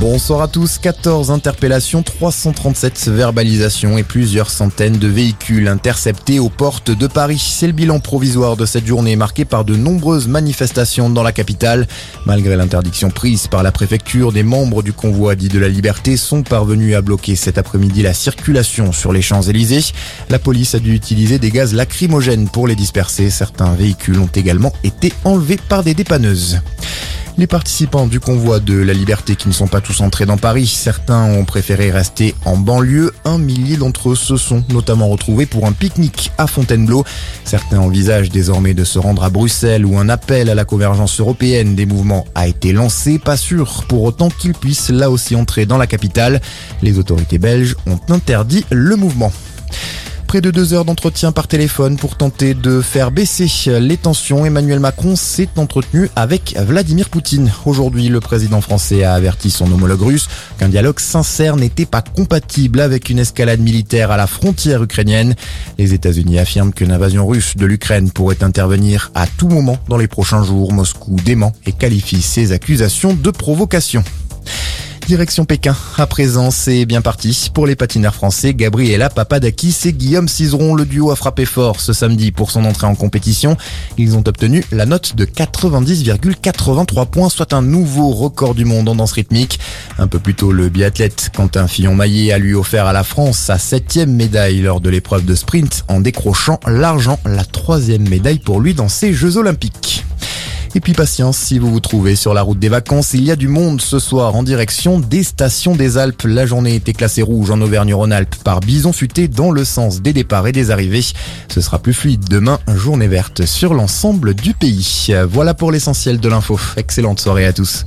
Bonsoir à tous, 14 interpellations, 337 verbalisations et plusieurs centaines de véhicules interceptés aux portes de Paris. C'est le bilan provisoire de cette journée marquée par de nombreuses manifestations dans la capitale. Malgré l'interdiction prise par la préfecture, des membres du convoi dit de la liberté sont parvenus à bloquer cet après-midi la circulation sur les Champs-Élysées. La police a dû utiliser des gaz lacrymogènes pour les disperser. Certains véhicules ont également été enlevés par des dépanneuses. Les participants du convoi de la liberté qui ne sont pas tous entrés dans Paris, certains ont préféré rester en banlieue. Un millier d'entre eux se sont notamment retrouvés pour un pique-nique à Fontainebleau. Certains envisagent désormais de se rendre à Bruxelles où un appel à la convergence européenne des mouvements a été lancé. Pas sûr pour autant qu'ils puissent là aussi entrer dans la capitale. Les autorités belges ont interdit le mouvement. Près de deux heures d'entretien par téléphone pour tenter de faire baisser les tensions. Emmanuel Macron s'est entretenu avec Vladimir Poutine. Aujourd'hui, le président français a averti son homologue russe qu'un dialogue sincère n'était pas compatible avec une escalade militaire à la frontière ukrainienne. Les États-Unis affirment qu'une invasion russe de l'Ukraine pourrait intervenir à tout moment dans les prochains jours. Moscou dément et qualifie ces accusations de provocation. Direction Pékin. À présent, c'est bien parti. Pour les patineurs français, Gabriela Papadakis et Guillaume Cizeron, le duo a frappé fort ce samedi pour son entrée en compétition. Ils ont obtenu la note de 90,83 points, soit un nouveau record du monde en danse rythmique. Un peu plus tôt, le biathlète Quentin Fillon-Maillet a lui offert à la France sa septième médaille lors de l'épreuve de sprint en décrochant l'argent, la troisième médaille pour lui dans ces Jeux Olympiques. Et puis patience, si vous vous trouvez sur la route des vacances, il y a du monde ce soir en direction des stations des Alpes. La journée était classée rouge en Auvergne-Rhône-Alpes par Bison Futé dans le sens des départs et des arrivées. Ce sera plus fluide demain, journée verte sur l'ensemble du pays. Voilà pour l'essentiel de l'info. Excellente soirée à tous.